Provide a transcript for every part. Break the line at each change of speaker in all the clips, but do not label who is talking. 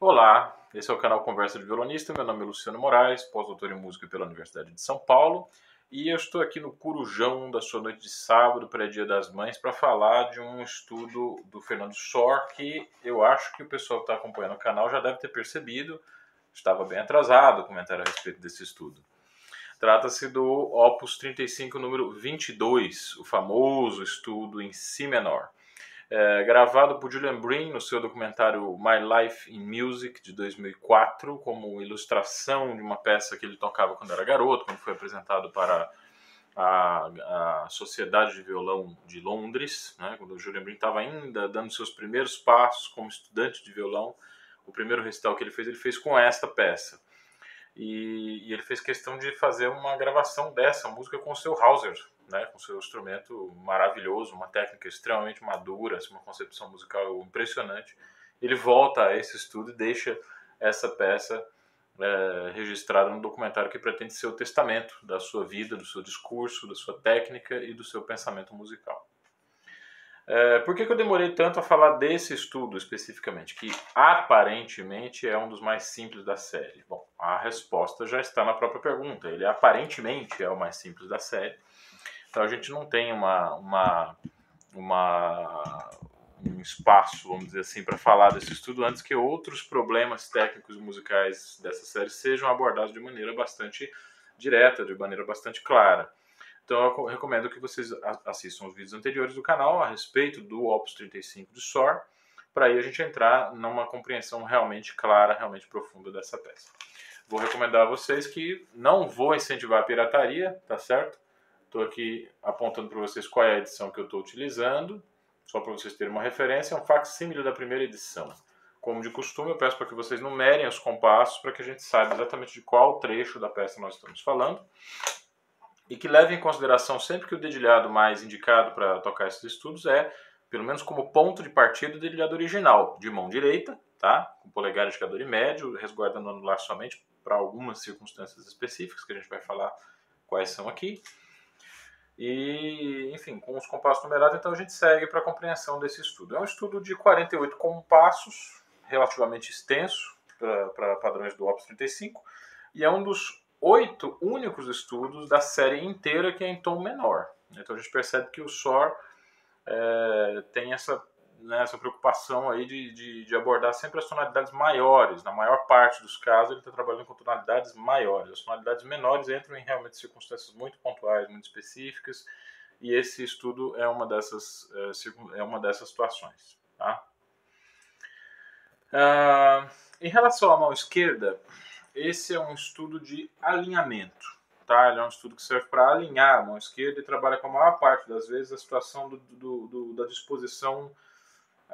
Olá, esse é o canal Conversa de Violonista. Meu nome é Luciano Moraes, pós-doutor em música pela Universidade de São Paulo, e eu estou aqui no Curujão da sua noite de sábado, pré-dia das mães, para falar de um estudo do Fernando Sor que eu acho que o pessoal que está acompanhando o canal já deve ter percebido. Estava bem atrasado o comentário a respeito desse estudo. Trata-se do Opus 35, número 22, o famoso estudo em Si menor é, gravado por Julian Breen no seu documentário My Life in Music de 2004, como ilustração de uma peça que ele tocava quando era garoto, quando foi apresentado para a, a Sociedade de Violão de Londres, né, quando o Julian Breen estava ainda dando seus primeiros passos como estudante de violão. O primeiro recital que ele fez, ele fez com esta peça. E, e ele fez questão de fazer uma gravação dessa música com o seu Hauser, né, com seu instrumento maravilhoso, uma técnica extremamente madura, assim, uma concepção musical impressionante. Ele volta a esse estudo e deixa essa peça é, registrada no documentário que pretende ser o testamento da sua vida, do seu discurso, da sua técnica e do seu pensamento musical. É, por que, que eu demorei tanto a falar desse estudo especificamente, que aparentemente é um dos mais simples da série? Bom, a resposta já está na própria pergunta. Ele aparentemente é o mais simples da série então a gente não tem uma, uma, uma um espaço, vamos dizer assim, para falar desse estudo antes que outros problemas técnicos musicais dessa série sejam abordados de maneira bastante direta, de maneira bastante clara. Então eu recomendo que vocês assistam os vídeos anteriores do canal a respeito do Opus 35 de SOR, para aí a gente entrar numa compreensão realmente clara, realmente profunda dessa peça. Vou recomendar a vocês que não vou incentivar a pirataria, tá certo? Estou aqui apontando para vocês qual é a edição que eu estou utilizando, só para vocês terem uma referência, é um facsímile da primeira edição. Como de costume, eu peço para que vocês numerem os compassos para que a gente saiba exatamente de qual trecho da peça nós estamos falando e que leve em consideração sempre que o dedilhado mais indicado para tocar esses estudos é, pelo menos como ponto de partida, o dedilhado original, de mão direita, tá? com polegar indicador e médio, resguardando o anular somente para algumas circunstâncias específicas que a gente vai falar quais são aqui. E, enfim, com os compassos numerados, então a gente segue para a compreensão desse estudo. É um estudo de 48 compassos, relativamente extenso para padrões do Opus 35, e é um dos oito únicos estudos da série inteira que é em tom menor. Então a gente percebe que o SOR é, tem essa né, essa preocupação aí de, de, de, abordar sempre as tonalidades maiores. Na maior parte dos casos, ele está trabalhando com tonalidades maiores. As tonalidades menores entram em realmente circunstâncias muito pontuais, muito específicas, e esse estudo é uma dessas, é, é uma dessas situações. Tá? Ah, em relação à mão esquerda, esse é um estudo de alinhamento. Tá? Ele é um estudo que serve para alinhar a mão esquerda e trabalha com a maior parte das vezes a situação do, do, do, da disposição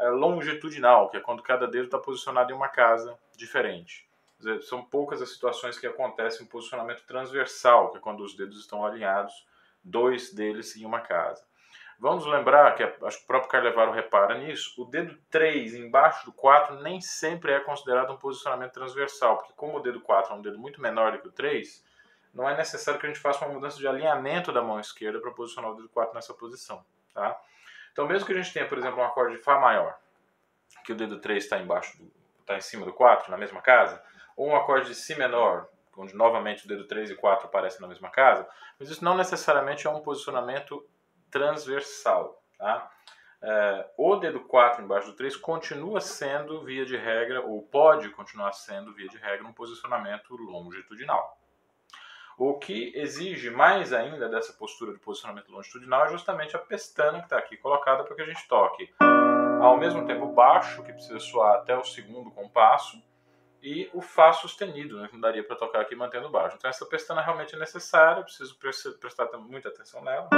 longitudinal, que é quando cada dedo está posicionado em uma casa diferente. Dizer, são poucas as situações que acontecem um posicionamento transversal, que é quando os dedos estão alinhados, dois deles em uma casa. Vamos lembrar que acho que o próprio Carlevaro repara nisso, o dedo 3 embaixo do 4 nem sempre é considerado um posicionamento transversal, porque como o dedo 4 é um dedo muito menor do que o 3, não é necessário que a gente faça uma mudança de alinhamento da mão esquerda para posicionar o dedo 4 nessa posição. Tá? Então, mesmo que a gente tenha, por exemplo, um acorde de Fá maior, que o dedo 3 está embaixo, está em cima do 4, na mesma casa, ou um acorde de Si menor, onde novamente o dedo 3 e 4 aparecem na mesma casa, mas isso não necessariamente é um posicionamento transversal. Tá? É, o dedo 4 embaixo do 3 continua sendo, via de regra, ou pode continuar sendo, via de regra, um posicionamento longitudinal. O que exige mais ainda dessa postura de posicionamento longitudinal é justamente a pestana que está aqui colocada para que a gente toque ao mesmo tempo baixo, que precisa soar até o segundo compasso, e o Fá sustenido, né, que não daria para tocar aqui mantendo baixo. Então essa pestana realmente é necessária, preciso prestar muita atenção nela.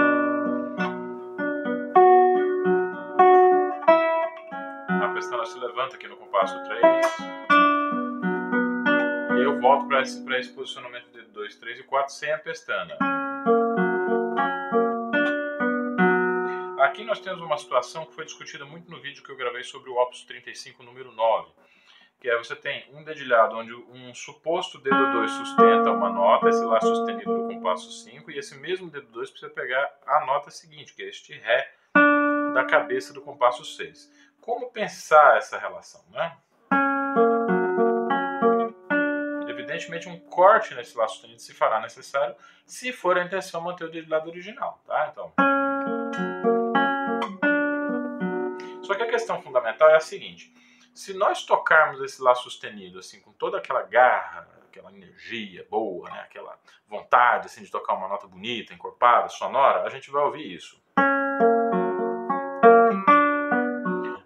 A pestana se levanta aqui no compasso 3 eu volto para esse, esse posicionamento 2, 3 e 4 sem a pestana. Aqui nós temos uma situação que foi discutida muito no vídeo que eu gravei sobre o Opus 35, número 9. Que é você tem um dedilhado onde um suposto dedo 2 sustenta uma nota, esse lá sustenido do compasso 5, e esse mesmo dedo 2 precisa pegar a nota seguinte, que é este Ré da cabeça do compasso 6. Como pensar essa relação, né? Evidentemente um corte nesse Lá sustenido se fará necessário se for a intenção manter o dedilhado original, tá? Então. Só que a questão fundamental é a seguinte: se nós tocarmos esse Lá sustenido assim com toda aquela garra, aquela energia boa, né, aquela vontade assim de tocar uma nota bonita, encorpada, sonora, a gente vai ouvir isso.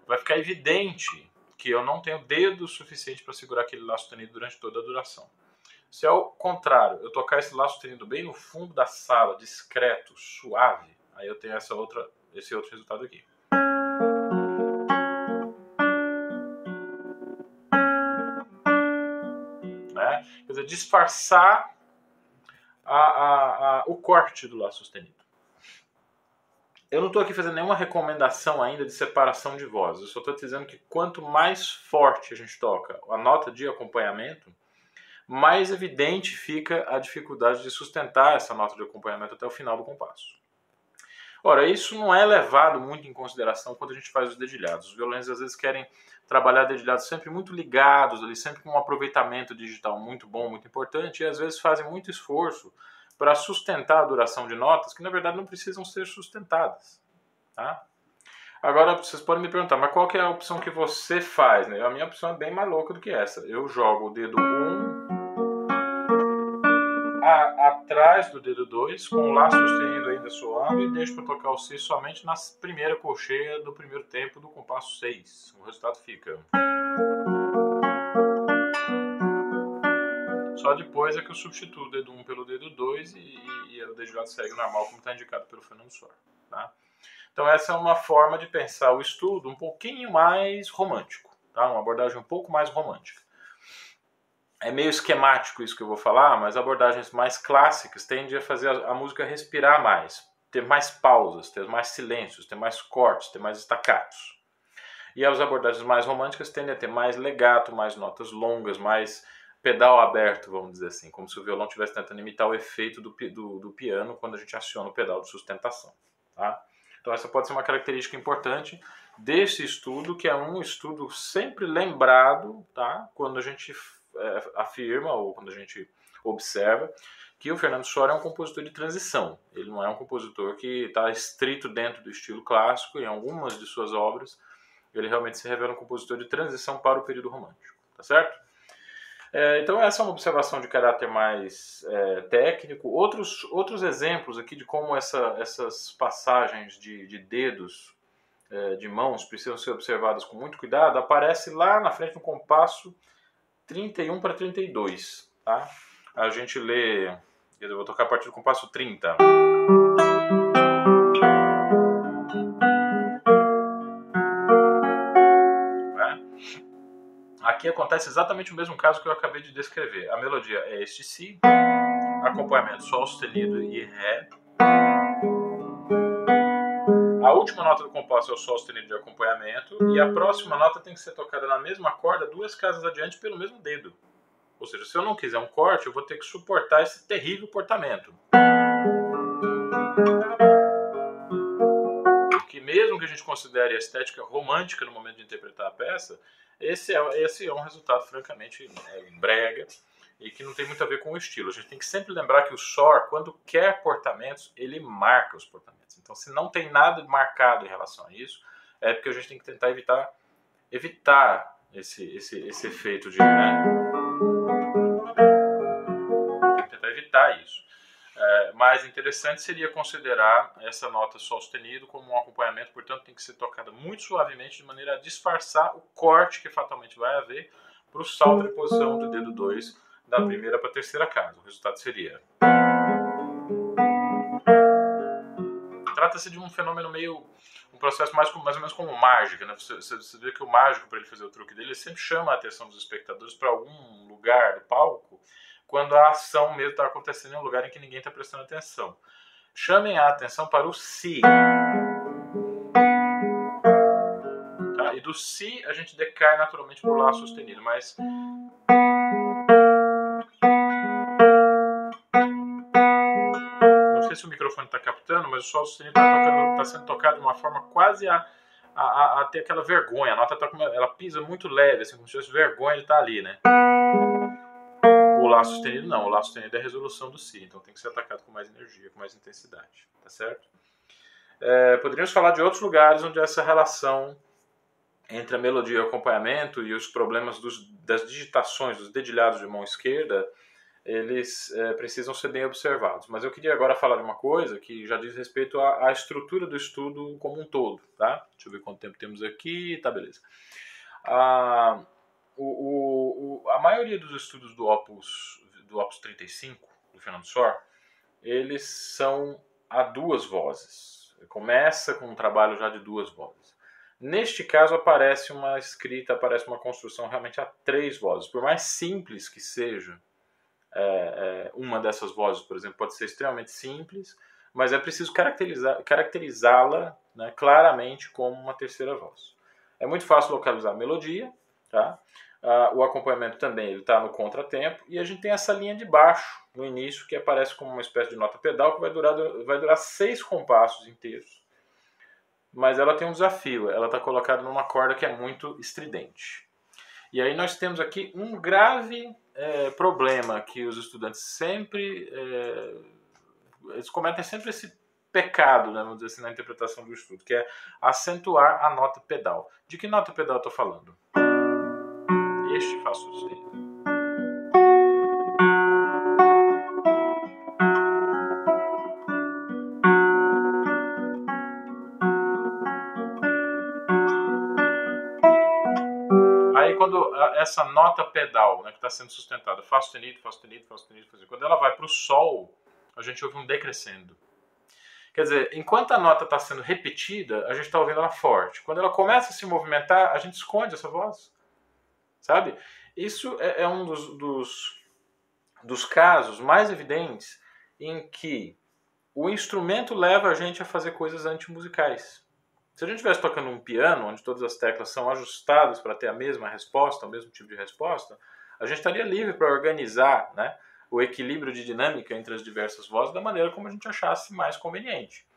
Vai ficar evidente que eu não tenho dedo suficiente para segurar aquele Lá sustenido durante toda a duração. Se ao contrário, eu tocar esse Lá sustenido bem no fundo da sala, discreto, suave, aí eu tenho essa outra, esse outro resultado aqui. Né? Quer dizer, disfarçar a, a, a, o corte do Lá sustenido. Eu não estou aqui fazendo nenhuma recomendação ainda de separação de vozes. Eu só estou dizendo que quanto mais forte a gente toca a nota de acompanhamento, mais evidente fica a dificuldade de sustentar essa nota de acompanhamento até o final do compasso. Ora, isso não é levado muito em consideração quando a gente faz os dedilhados. Os violinistas às vezes querem trabalhar dedilhados sempre muito ligados, ali sempre com um aproveitamento digital muito bom, muito importante, e às vezes fazem muito esforço para sustentar a duração de notas que na verdade não precisam ser sustentadas. Tá? Agora vocês podem me perguntar, mas qual que é a opção que você faz? Né? A minha opção é bem mais louca do que essa. Eu jogo o dedo 1 um, atrás do dedo 2, com o Lá sustenido ainda soando, e deixo para tocar o Si somente na primeira colcheia do primeiro tempo do compasso 6. O resultado fica. Só depois é que eu substituo o dedo 1 pelo dedo 2 e, e, e o dedilhado segue normal, como está indicado pelo Fernando Soar. Tá? Então essa é uma forma de pensar o estudo um pouquinho mais romântico, tá? uma abordagem um pouco mais romântica. É meio esquemático isso que eu vou falar, mas abordagens mais clássicas tendem a fazer a, a música respirar mais, ter mais pausas, ter mais silêncios, ter mais cortes, ter mais estacatos. E as abordagens mais românticas tendem a ter mais legato, mais notas longas, mais pedal aberto, vamos dizer assim, como se o violão estivesse tentando imitar o efeito do, do, do, piano quando a gente aciona o pedal de sustentação. Tá? Então essa pode ser uma característica importante desse estudo, que é um estudo sempre lembrado tá? quando a gente é, afirma ou quando a gente observa que o Fernando Sora é um compositor de transição. Ele não é um compositor que está estrito dentro do estilo clássico, em algumas de suas obras ele realmente se revela um compositor de transição para o período romântico, tá certo? É, então essa é uma observação de caráter mais é, técnico. Outros, outros exemplos aqui de como essa, essas passagens de, de dedos, é, de mãos, precisam ser observadas com muito cuidado, aparece lá na frente no compasso 31 para 32. Tá? A gente lê, eu vou tocar a partir do compasso 30. Aqui acontece exatamente o mesmo caso que eu acabei de descrever. A melodia é este Si, acompanhamento Sol sustenido e Ré. A última nota do compasso é o Sol sustenido de acompanhamento e a próxima nota tem que ser tocada na mesma corda duas casas adiante pelo mesmo dedo. Ou seja, se eu não quiser um corte, eu vou ter que suportar esse terrível portamento. A gente considere a estética romântica no momento de interpretar a peça, esse é, esse é um resultado, francamente, é, brega e que não tem muito a ver com o estilo. A gente tem que sempre lembrar que o SOR, quando quer portamentos, ele marca os portamentos. Então, se não tem nada marcado em relação a isso, é porque a gente tem que tentar evitar evitar esse, esse, esse efeito de. Né? É, mais interessante seria considerar essa nota sol sustenido como um acompanhamento, portanto, tem que ser tocada muito suavemente, de maneira a disfarçar o corte que fatalmente vai haver para o salto de posição do dedo 2 da primeira para a terceira casa. O resultado seria. Trata-se de um fenômeno meio. um processo mais, mais ou menos como mágica. Né? Você, você vê que o mágico, para ele fazer o truque dele, ele sempre chama a atenção dos espectadores para algum lugar do palco quando a ação mesmo está acontecendo em um lugar em que ninguém está prestando atenção. Chamem a atenção para o si. Tá? E do si a gente decai naturalmente para o lá sustenido, mas. Não sei se o microfone está captando, mas o sol sustenido está tá sendo tocado de uma forma quase a, a, a, ter aquela vergonha. A nota tá, ela pisa muito leve, assim, como se tivesse vergonha de estar tá ali, né? O Lá sustenido não, o Lá sustenido é a resolução do Si, então tem que ser atacado com mais energia, com mais intensidade, tá certo? É, poderíamos falar de outros lugares onde essa relação entre a melodia e o acompanhamento e os problemas dos, das digitações, dos dedilhados de mão esquerda, eles é, precisam ser bem observados. Mas eu queria agora falar de uma coisa que já diz respeito à, à, estrutura do estudo como um todo, tá? Deixa eu ver quanto tempo temos aqui, tá, beleza. Ah, o, o, a maioria dos estudos do Opus, do Opus 35, do Fernando Sor, eles são a duas vozes. Começa com um trabalho já de duas vozes. Neste caso, aparece uma escrita, aparece uma construção realmente a três vozes. Por mais simples que seja é, é, uma dessas vozes, por exemplo, pode ser extremamente simples, mas é preciso caracterizá-la caracterizá né, claramente como uma terceira voz. É muito fácil localizar a melodia, tá? Ah, o acompanhamento também está no contratempo e a gente tem essa linha de baixo no início que aparece como uma espécie de nota pedal que vai durar, vai durar seis compassos inteiros mas ela tem um desafio, ela está colocada numa corda que é muito estridente. E aí nós temos aqui um grave é, problema que os estudantes sempre é, eles cometem sempre esse pecado, né, vamos dizer assim, na interpretação do estudo, que é acentuar a nota pedal. De que nota pedal estou falando? Este Fá sustenido. quando essa nota pedal, né, que está sendo sustentada, Fá sustenido, Fá sustenido, Fá sustenido, Fá sustenido, quando ela vai para o Sol, a gente ouve um decrescendo. Quer dizer, enquanto a nota está sendo repetida, a gente está ouvindo ela forte. Quando ela começa a se movimentar, a gente esconde essa voz. Sabe? Isso é, é um dos, dos, dos casos mais evidentes em que o instrumento leva a gente a fazer coisas antimusicais. Se a gente estivesse tocando um piano, onde todas as teclas são ajustadas para ter a mesma resposta, o mesmo tipo de resposta, a gente estaria livre para organizar né, o equilíbrio de dinâmica entre as diversas vozes da maneira como a gente achasse mais conveniente.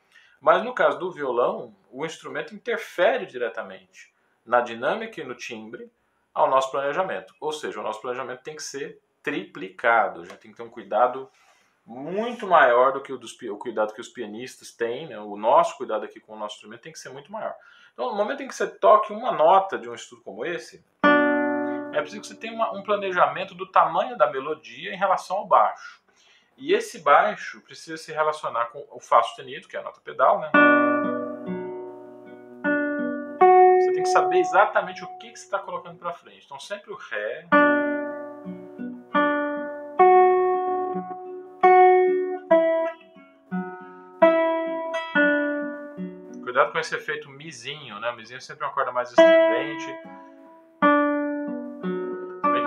Mas no caso do violão, o instrumento interfere diretamente na dinâmica e no timbre ao nosso planejamento. Ou seja, o nosso planejamento tem que ser triplicado. A gente tem que ter um cuidado muito maior do que o, dos, o cuidado que os pianistas têm, né? o nosso cuidado aqui com o nosso instrumento tem que ser muito maior. Então, no momento em que você toque uma nota de um estudo como esse, é preciso que você tenha uma, um planejamento do tamanho da melodia em relação ao baixo. E esse baixo precisa se relacionar com o Fá sustenido, que é a nota pedal, né? Saber exatamente o que, que você está colocando para frente. Então, sempre o Ré. Cuidado com esse efeito mizinho, né? O mizinho é sempre uma corda mais estridente.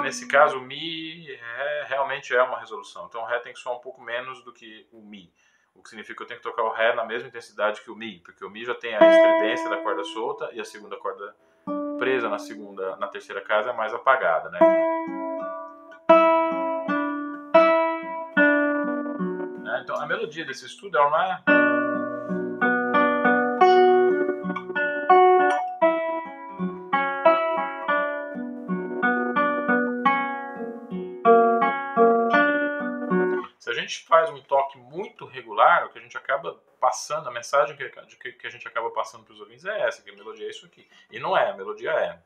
Nesse caso, o Mi é, realmente é uma resolução. Então o Ré tem que soar um pouco menos do que o Mi. Que significa que eu tenho que tocar o Ré na mesma intensidade que o Mi, porque o Mi já tem a estridência da corda solta e a segunda corda presa na segunda, na terceira casa é mais apagada, né? né? Então a melodia desse estudo ela não é muito regular, o que a gente acaba passando, a mensagem que, que a gente acaba passando para os ouvintes é essa, que a melodia é isso aqui. E não é, a melodia é.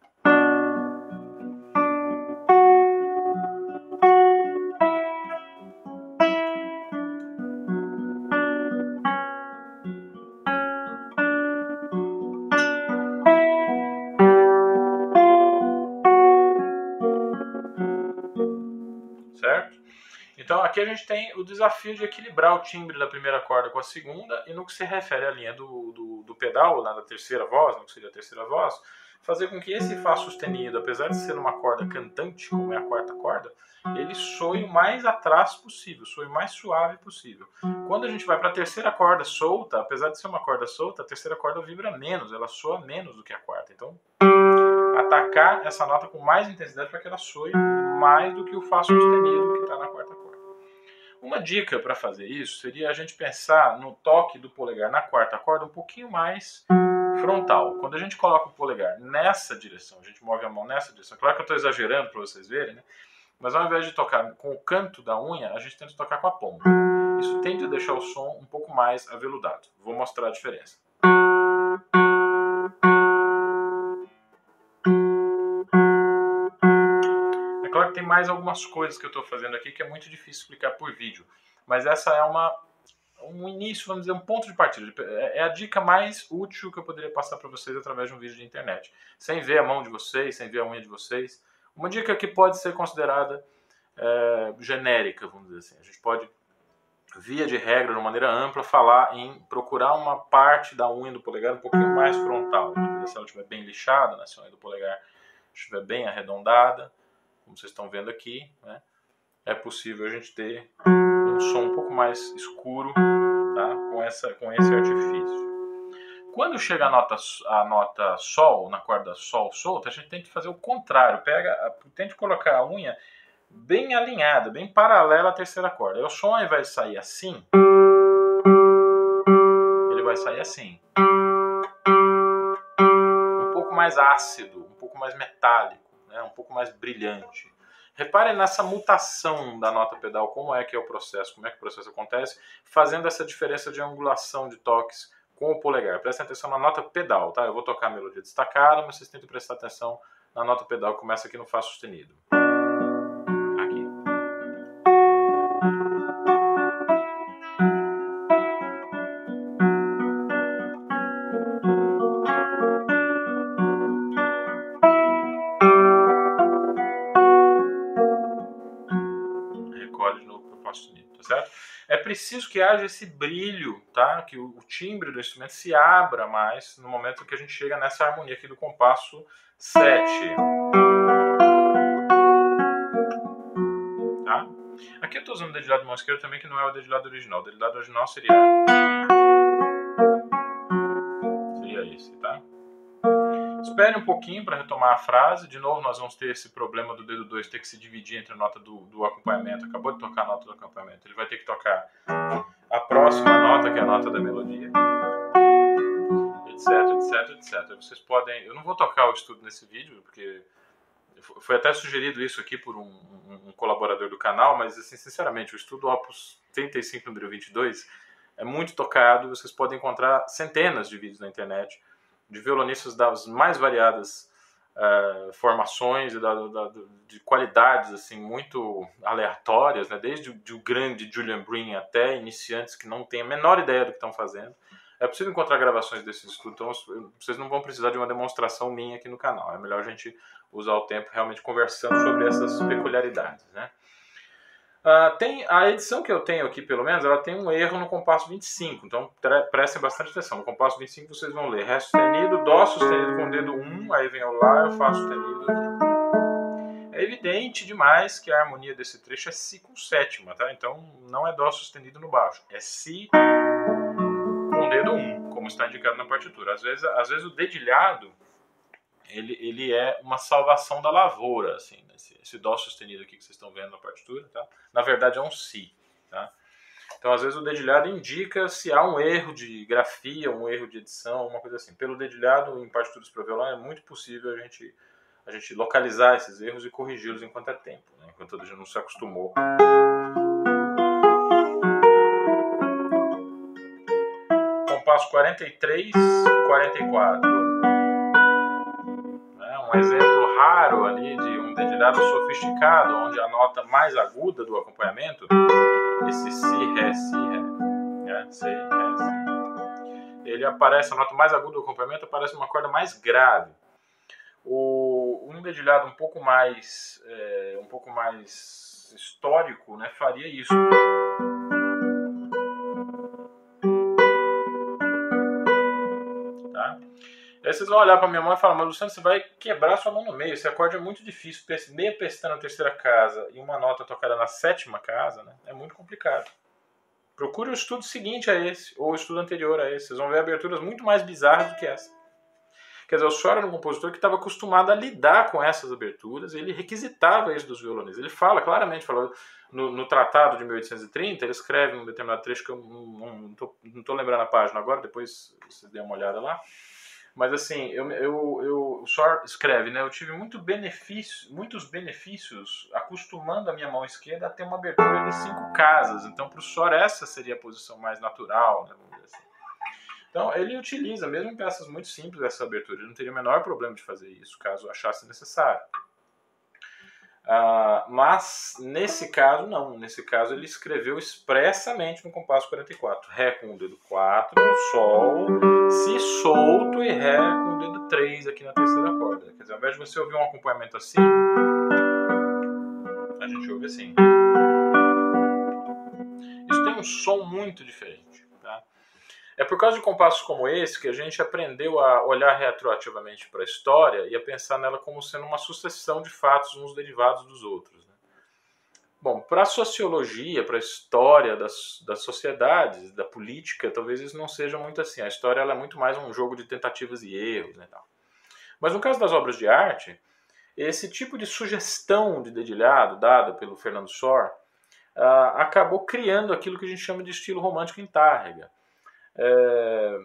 Gente tem o desafio de equilibrar o timbre da primeira corda com a segunda e no que se refere à linha do, do, do pedal, na da terceira voz, no que seria a terceira voz, fazer com que esse Fá sustenido, apesar de ser uma corda cantante, como é a quarta corda, ele soe o mais atrás possível, soe o mais suave possível. Quando a gente vai para a terceira corda solta, apesar de ser uma corda solta, a terceira corda vibra menos, ela soa menos do que a quarta. Então, atacar essa nota com mais intensidade para que ela soe mais do que o Fá sustenido que está na quarta. Uma dica para fazer isso seria a gente pensar no toque do polegar na quarta corda um pouquinho mais frontal. Quando a gente coloca o polegar nessa direção, a gente move a mão nessa direção. Claro que eu estou exagerando para vocês verem, né? Mas ao invés de tocar com o canto da unha, a gente tenta tocar com a ponta. Isso tende a deixar o som um pouco mais aveludado. Vou mostrar a diferença. Que tem mais algumas coisas que eu estou fazendo aqui que é muito difícil explicar por vídeo. Mas essa é uma um início, vamos dizer, um ponto de partida. É, é a dica mais útil que eu poderia passar para vocês através de um vídeo de internet. Sem ver a mão de vocês, sem ver a unha de vocês. Uma dica que pode ser considerada é, genérica, vamos dizer assim. A gente pode, via de regra, de uma maneira ampla, falar em procurar uma parte da unha do polegar um pouquinho mais frontal. Se ela estiver bem lixada, né, se a unha do polegar estiver bem arredondada, como vocês estão vendo aqui, né, é possível a gente ter um som um pouco mais escuro tá? com, essa, com esse artifício. Quando chega a nota, a nota Sol, na corda Sol solta, a gente tem que fazer o contrário. Pega, tente colocar a unha bem alinhada, bem paralela à terceira corda. O som, de sair assim, ele vai sair assim. Um pouco mais ácido, um pouco mais metálico, né? um pouco mais brilhante. Reparem nessa mutação da nota pedal, como é que é o processo, como é que o processo acontece, fazendo essa diferença de angulação de toques com o polegar. Prestem atenção na nota pedal, tá? Eu vou tocar a melodia destacada, mas vocês que prestar atenção na nota pedal que começa aqui no Fá sustenido. Preciso que haja esse brilho, tá? Que o, o, timbre do instrumento se abra mais no momento que a gente chega nessa harmonia aqui do compasso 7. Tá? Aqui eu estou usando o dedilhado de mão esquerda também, que não é o dedilhado original. O dedilhado original seria... Seria esse, tá? Espere um pouquinho para retomar a frase. De novo, nós vamos ter esse problema do dedo 2 ter que se dividir entre a nota do, do acompanhamento. Acabou de tocar a nota do acompanhamento. Ele vai ter que tocar a próxima nota, que é a nota da melodia. Etc, etc, etc. Vocês podem. Eu não vou tocar o estudo nesse vídeo, porque foi até sugerido isso aqui por um, um, um, colaborador do canal, mas assim, sinceramente, o estudo Opus 35 número 22 é muito tocado, vocês podem encontrar centenas de vídeos na internet de violonistas das mais variadas uh, formações e da, da, de qualidades assim muito aleatórias, né? desde o, grande Julian Breen até iniciantes que não têm a menor ideia do que estão fazendo. É possível encontrar gravações desse estudo, então vocês não vão precisar de uma demonstração minha aqui no canal. É melhor a gente usar o tempo realmente conversando sobre essas peculiaridades, né? Uh, tem a edição que eu tenho aqui, pelo menos, ela tem um erro no compasso 25, então prestem bastante atenção. No compasso 25 vocês vão ler Ré sustenido, Dó sustenido com o dedo 1, aí vem o Lá, eu Fá sustenido. É evidente demais que a harmonia desse trecho é Si com sétima, tá? Então não é Dó sustenido no baixo, é Si com o dedo 1, como está indicado na partitura. Às vezes, às vezes o dedilhado ele, ele é uma salvação da lavoura, assim, né? esse, esse dó sustenido aqui que vocês estão vendo na partitura, tá? Na verdade é um si, tá? Então, às vezes o dedilhado indica se há um erro de grafia, um erro de edição, uma coisa assim. Pelo dedilhado em partituras para violão é muito possível a gente a gente localizar esses erros e corrigi-los enquanto é tempo, né? enquanto a gente não se acostumou. Compasso 43, 44 um exemplo raro ali de um dedilhado sofisticado, onde a nota mais aguda do acompanhamento, esse si, ré, si, ré, né? si, ré, si. Ele aparece, a nota mais aguda do acompanhamento aparece uma corda mais grave. O, um dedilhado um pouco mais, é, um pouco mais histórico, né, faria isso. Aí vocês vão olhar para minha mão e falar, mas Luciano, você vai quebrar sua mão no meio. Esse acorde é muito difícil. Meia pestana na terceira casa e uma nota tocada na sétima casa, né? É muito complicado. Procure o estudo seguinte a esse, ou o estudo anterior a esse. Vocês vão ver aberturas muito mais bizarras do que essa. Quer dizer, o Sora era um compositor que estava acostumado a lidar com essas aberturas, ele requisitava isso dos violonistas. Ele fala claramente, falou no, no, tratado de 1830, ele escreve um determinado trecho que eu não estou lembrando a página agora, depois vocês dêem uma olhada lá Mas assim, eu, eu, eu, o Sor escreve, né? Eu tive muito benefício, muitos benefícios acostumando a minha mão esquerda a ter uma abertura de cinco casas. Então, para o Sor, essa seria a posição mais natural, né? Assim. Então, ele utiliza, mesmo em peças muito simples, essa abertura. Ele não teria o menor problema de fazer isso, caso achasse necessário. Uh, mas nesse caso, não. Nesse caso, ele escreveu expressamente no compasso 44. Ré com o dedo 4, Sol, Si solto e Ré com o dedo 3 aqui na terceira corda. Quer dizer, ao invés de você ouvir um acompanhamento assim, a gente ouve assim. Isso tem um som muito diferente. É por causa de compassos como esse que a gente aprendeu a olhar retroativamente para a história e a pensar nela como sendo uma sucessão de fatos uns derivados dos outros. Né? Bom, para a sociologia, para a história das, das sociedades, da política, talvez isso não seja muito assim. A história é muito mais um jogo de tentativas e erros. Né, tal. Mas no caso das obras de arte, esse tipo de sugestão de dedilhado dada pelo Fernando Sor uh, acabou criando aquilo que a gente chama de estilo romântico em Tárrega é,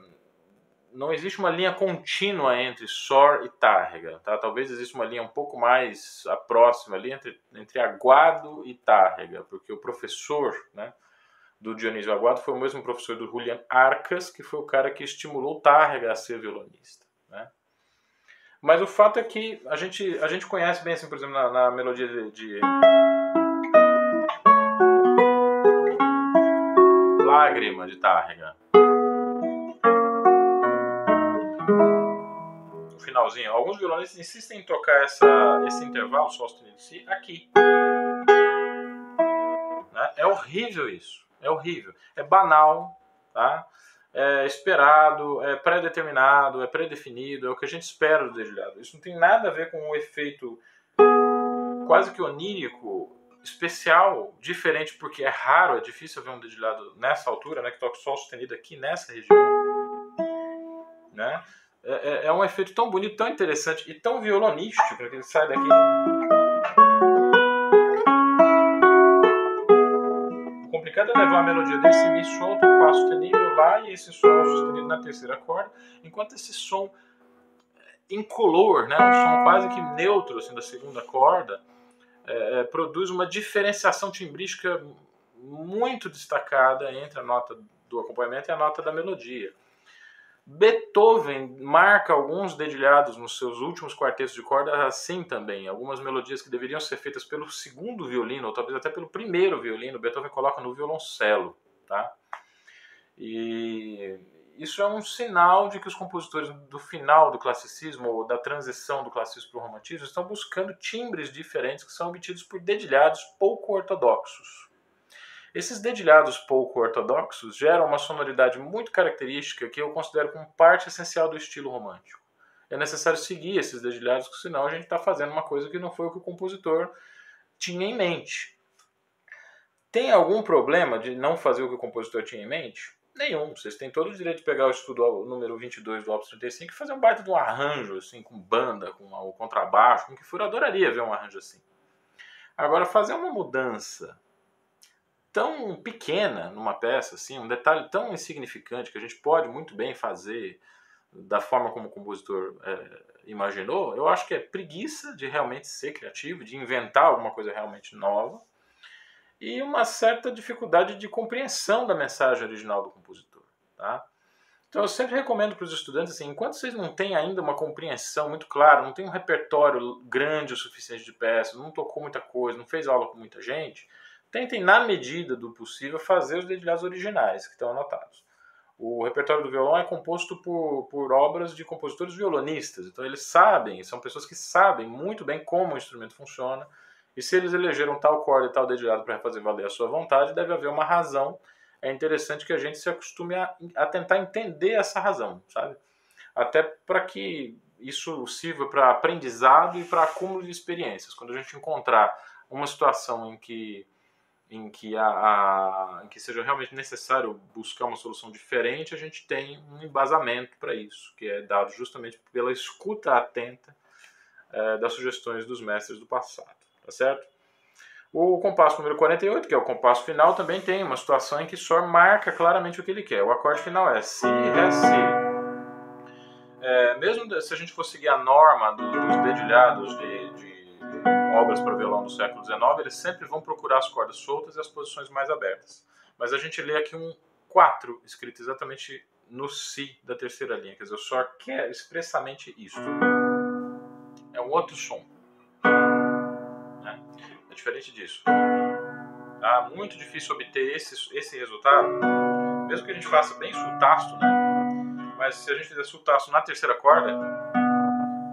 não existe uma linha contínua entre Sor e Tárrega. Tá? Talvez exista uma linha um pouco mais próxima ali entre, entre Aguado e Tárrega, porque o professor né, do Dionísio Aguado foi o mesmo professor do Julian Arcas, que foi o cara que estimulou Tárrega a ser violonista. Né? Mas o fato é que a gente, a gente conhece bem, assim, por exemplo, na, na melodia de, de Lágrima de Tárrega. Finalzinho. Alguns violonistas insistem em tocar essa, esse intervalo, sol sustenido si, aqui. Né? É horrível isso. É horrível. É banal, tá? É esperado, é pré-determinado, é pré-definido, é o que a gente espera do dedilhado. Isso não tem nada a ver com um efeito quase que onírico, especial, diferente, porque é raro, é difícil ver um dedilhado nessa altura, né, que toca sol sustenido aqui nessa região. Né? É, é, é, um efeito tão bonito, tão interessante e tão violonístico que ele sai daqui. O complicado é levar a melodia desse Mi solto, Fá sustenido lá e esse Sol sustenido na terceira corda, enquanto esse som incolor, né, um som quase que neutro assim, da segunda corda, é, é, produz uma diferenciação timbrística muito destacada entre a nota do acompanhamento e a nota da melodia. Beethoven marca alguns dedilhados nos seus últimos quartetos de corda assim também. Algumas melodias que deveriam ser feitas pelo segundo violino, ou talvez até pelo primeiro violino, Beethoven coloca no violoncelo. Tá? E isso é um sinal de que os compositores do final do classicismo, ou da transição do classicismo para o romantismo, estão buscando timbres diferentes que são obtidos por dedilhados pouco ortodoxos. Esses dedilhados pouco ortodoxos geram uma sonoridade muito característica que eu considero como parte essencial do estilo romântico. É necessário seguir esses dedilhados, senão a gente está fazendo uma coisa que não foi o que o compositor tinha em mente. Tem algum problema de não fazer o que o compositor tinha em mente? Nenhum. Vocês têm todo o direito de pegar o estudo número 22 do Opus 35 e fazer um baita de um arranjo, assim, com banda, com o contrabaixo, com que for. Eu adoraria ver um arranjo assim. Agora, fazer uma mudança tão pequena numa peça, assim, um detalhe tão insignificante que a gente pode muito bem fazer da forma como o compositor é, imaginou, eu acho que é preguiça de realmente ser criativo, de inventar alguma coisa realmente nova e uma certa dificuldade de compreensão da mensagem original do compositor, tá? Então eu sempre recomendo para os estudantes assim, enquanto vocês não têm ainda uma compreensão muito clara, não tem um repertório grande o suficiente de peças, não tocou muita coisa, não fez aula com muita gente, tentem, na medida do possível, fazer os dedilhados originais que estão anotados. O repertório do violão é composto por, por obras de compositores violonistas, então eles sabem, são pessoas que sabem muito bem como o instrumento funciona, e se eles elegeram tal corda e tal dedilhado para fazer valer a sua vontade, deve haver uma razão. É interessante que a gente se acostume a, a tentar entender essa razão, sabe? Até para que isso sirva para aprendizado e para acúmulo de experiências. Quando a gente encontrar uma situação em que em que, a, a, em que seja realmente necessário buscar uma solução diferente, a gente tem um embasamento para isso, que é dado justamente pela escuta atenta é, das sugestões dos mestres do passado. Tá certo? O compasso número 48, que é o compasso final, também tem uma situação em que Sor marca claramente o que ele quer. O acorde final é Si, Ré, Si. é, mesmo se a gente for seguir a norma do, dos dedilhados de, de obras para violão do século XIX, eles sempre vão procurar as cordas soltas e as posições mais abertas. Mas a gente lê aqui um 4 escrito exatamente no Si da terceira linha, quer dizer, o Sol quer expressamente isso. É um outro som. Né? É diferente disso. Tá muito difícil obter esse, esse resultado, mesmo que a gente faça bem sultasto, né? Mas se a gente fizer sultasto na terceira corda,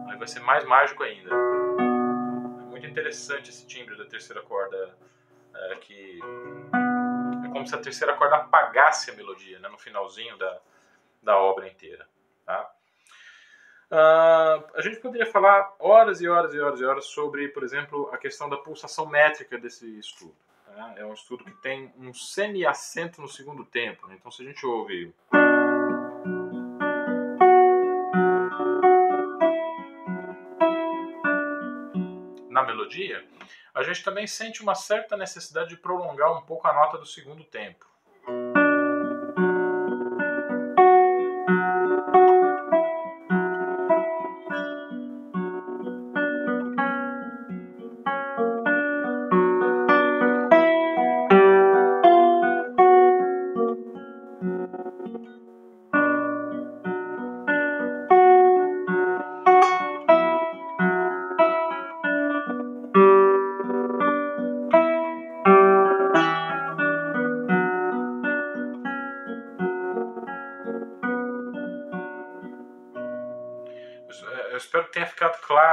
aí vai ser mais mágico ainda. Interessante esse timbre da terceira corda, é, que é como se a terceira corda apagasse a melodia, né? No finalzinho da, da obra inteira, tá? Uh, a gente poderia falar horas e horas e horas e horas sobre, por exemplo, a questão da pulsação métrica desse estudo. Né? É um estudo que tem um semi-acento no segundo tempo. Né? Então, se a gente ouve. Na melodia, a gente também sente uma certa necessidade de prolongar um pouco a nota do segundo tempo.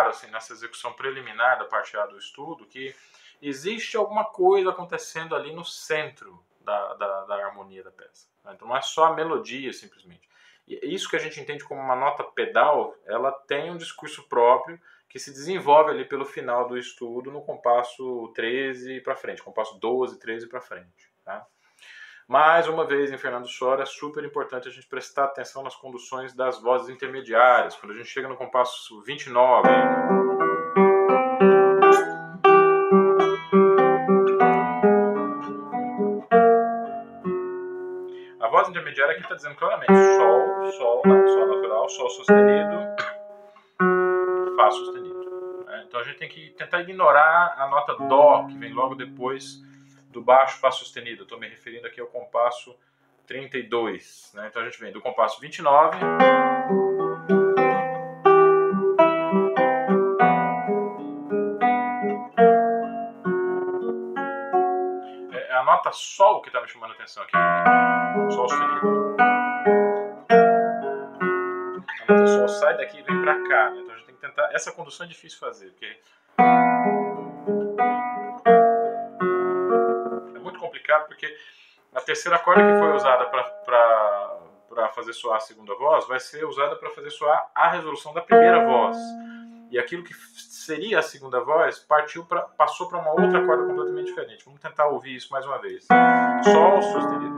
Claro assim, nessa execução preliminar da parte A do estudo que existe alguma coisa acontecendo ali no centro da, da, da harmonia da peça. Né? Então não é só a melodia simplesmente. E isso que a gente entende como uma nota pedal, ela tem um discurso próprio que se desenvolve ali pelo final do estudo no compasso 13 para frente, compasso 12, 13 para frente. Tá? Mais uma vez, em Fernando Sora, é super importante a gente prestar atenção nas conduções das vozes intermediárias. Quando a gente chega no compasso 29. A voz intermediária aqui está dizendo claramente Sol, Sol, Sol natural, Sol sustenido, Fá sustenido. Né? Então a gente tem que tentar ignorar a nota Dó, que vem logo depois do baixo Fá sustenido. Estou me referindo aqui ao compasso 32. Né? Então a gente vem do compasso 29. É, é a nota Sol que está me chamando a atenção aqui. Sol sustenido. A nota Sol sai daqui e vem para cá. Né? Então a gente tem que tentar. Essa condução é difícil fazer, porque porque a terceira corda que foi usada para fazer soar a segunda voz vai ser usada para fazer soar a resolução da primeira voz. E aquilo que seria a segunda voz partiu pra, passou para uma outra corda completamente diferente. Vamos tentar ouvir isso mais uma vez. Sol sustenido.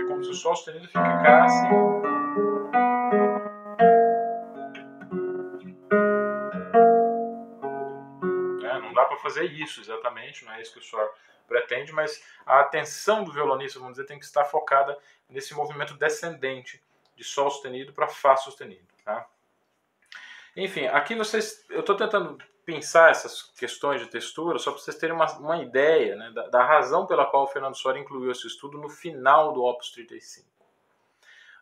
É como se o Sol sustenido ficasse fazer isso exatamente, não é isso que o senhor pretende, mas a atenção do violonista, vamos dizer, tem que estar focada nesse movimento descendente de Sol sustenido para Fá sustenido. Tá? Enfim, aqui vocês, eu estou tentando pensar essas questões de textura só para vocês terem uma, uma ideia né, da, da, razão pela qual o Fernando Soares incluiu esse estudo no final do Opus 35.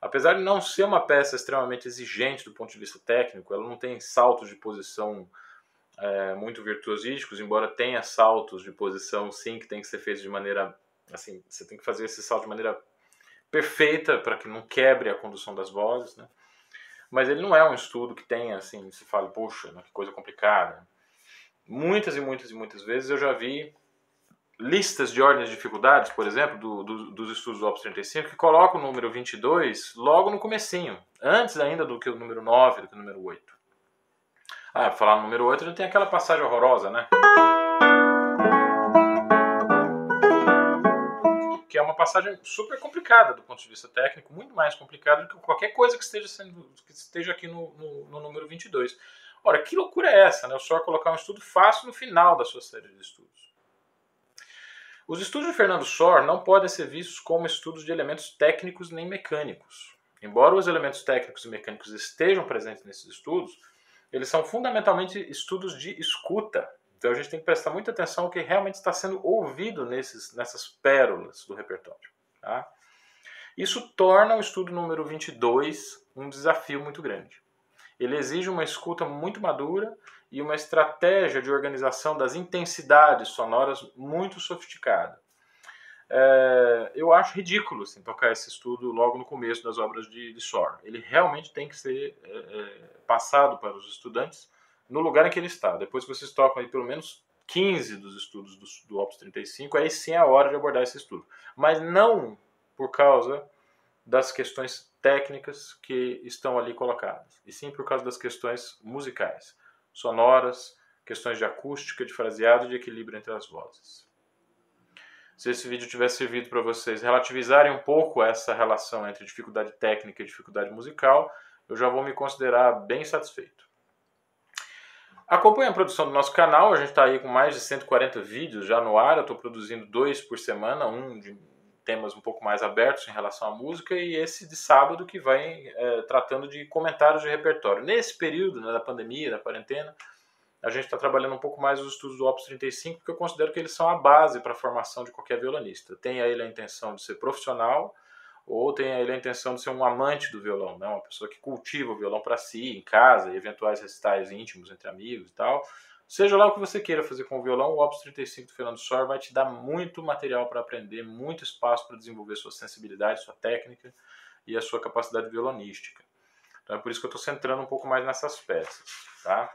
Apesar de não ser uma peça extremamente exigente do ponto de vista técnico, ela não tem saltos de posição é, muito virtuosísticos, embora tenha saltos de posição, sim, que tem que ser feitos de maneira. Assim, você tem que fazer esse salto de maneira perfeita para que não quebre a condução das vozes, né? Mas ele não é um estudo que tenha, assim, se fala, poxa, né, que coisa complicada. Muitas e muitas e muitas vezes eu já vi listas de ordens de dificuldades, por exemplo, do, do, dos estudos do Opus 35, que colocam o número 22 logo no comecinho, antes ainda do que o número 9, do que o número 8. Ah, falar no número 8 já tem aquela passagem horrorosa, né? Que é uma passagem super complicada do ponto de vista técnico, muito mais complicada do que qualquer coisa que esteja, sendo, que esteja aqui no, no, no número 22. Ora, que loucura é essa, né? O senhor colocar um estudo fácil no final da sua série de estudos. Os estudos de Fernando Sor não podem ser vistos como estudos de elementos técnicos nem mecânicos. Embora os elementos técnicos e mecânicos estejam presentes nesses estudos, eles são fundamentalmente estudos de escuta. Então a gente tem que prestar muita atenção ao que realmente está sendo ouvido nesses, nessas pérolas do repertório. Tá? Isso torna o estudo número 22 um desafio muito grande. Ele exige uma escuta muito madura e uma estratégia de organização das intensidades sonoras muito sofisticada. É, eu acho ridículo assim, tocar esse estudo logo no começo das obras de, de Sor. Ele realmente tem que ser é, é, passado para os estudantes no lugar em que ele está. Depois que vocês tocam aí pelo menos 15 dos estudos do, do Opus 35, aí sim é a hora de abordar esse estudo. Mas não por causa das questões técnicas que estão ali colocadas, e sim por causa das questões musicais, sonoras, questões de acústica, de fraseado e de equilíbrio entre as vozes. Se esse vídeo tiver servido para vocês relativizarem um pouco essa relação entre dificuldade técnica e dificuldade musical, eu já vou me considerar bem satisfeito. Acompanhe a produção do nosso canal, a gente está aí com mais de 140 vídeos já no ar, eu estou produzindo dois por semana, um de temas um pouco mais abertos em relação à música e esse de sábado que vai é, tratando de comentários de repertório. Nesse período né, da pandemia, da quarentena, a gente está trabalhando um pouco mais os estudos do Opus 35 porque eu considero que eles são a base para a formação de qualquer violonista. Tem ele a intenção de ser profissional ou tem ele a intenção de ser um amante do violão, né? uma pessoa que cultiva o violão para si, em casa, eventuais recitais íntimos entre amigos e tal. Seja lá o que você queira fazer com o violão, o Opus 35 do Fernando Sor vai te dar muito material para aprender, muito espaço para desenvolver sua sensibilidade, sua técnica e a sua capacidade violonística. Então é por isso que eu estou centrando um pouco mais nessas peças. Tá?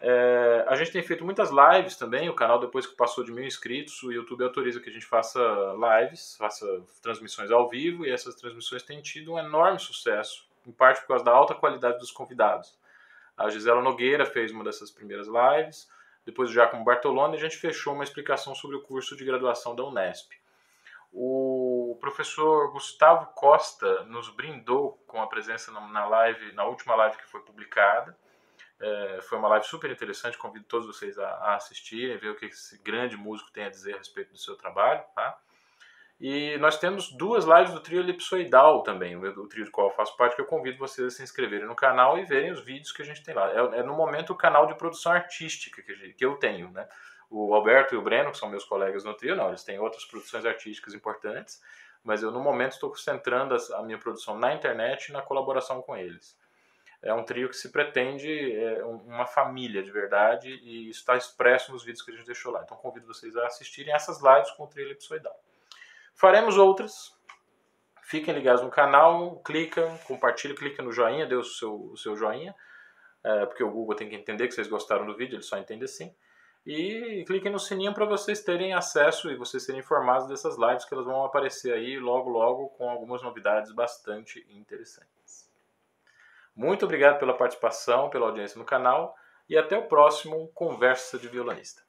É, a gente tem feito muitas lives também, o canal depois que passou de mil inscritos, o YouTube autoriza que a gente faça lives, faça transmissões ao vivo, e essas transmissões têm tido um enorme sucesso, em parte por causa da alta qualidade dos convidados. A Gisela Nogueira fez uma dessas primeiras lives, depois o Giacomo Bartoloni, a gente fechou uma explicação sobre o curso de graduação da Unesp. O professor Gustavo Costa nos brindou com a presença na live, na última live que foi publicada. É, foi uma live super interessante, convido todos vocês a, a assistirem, ver o que esse grande músico tem a dizer a respeito do seu trabalho. Tá? E nós temos duas lives do trio elipsoidal também, o trio do qual eu faço parte, que eu convido vocês a se inscreverem no canal e verem os vídeos que a gente tem lá. É, é no momento o canal de produção artística que, que, eu tenho, né? O Alberto e o Breno, que são meus colegas no trio, não, eles têm outras produções artísticas importantes, mas eu no momento estou concentrando a minha produção na internet e na colaboração com eles. É um trio que se pretende é, uma família de verdade e isso está expresso nos vídeos que a gente deixou lá. Então convido vocês a assistirem essas lives com o trio elipsoidal. Faremos outras. Fiquem ligados no canal, clica, compartilha, clica no joinha, dê o seu, o seu joinha, é, porque o Google tem que entender que vocês gostaram do vídeo, ele só entende assim. E cliquem no sininho para vocês terem acesso e vocês serem informados dessas lives que elas vão aparecer aí logo logo com algumas novidades bastante interessantes. Muito obrigado pela participação, pela audiência no canal e até o próximo Conversa de Violonista.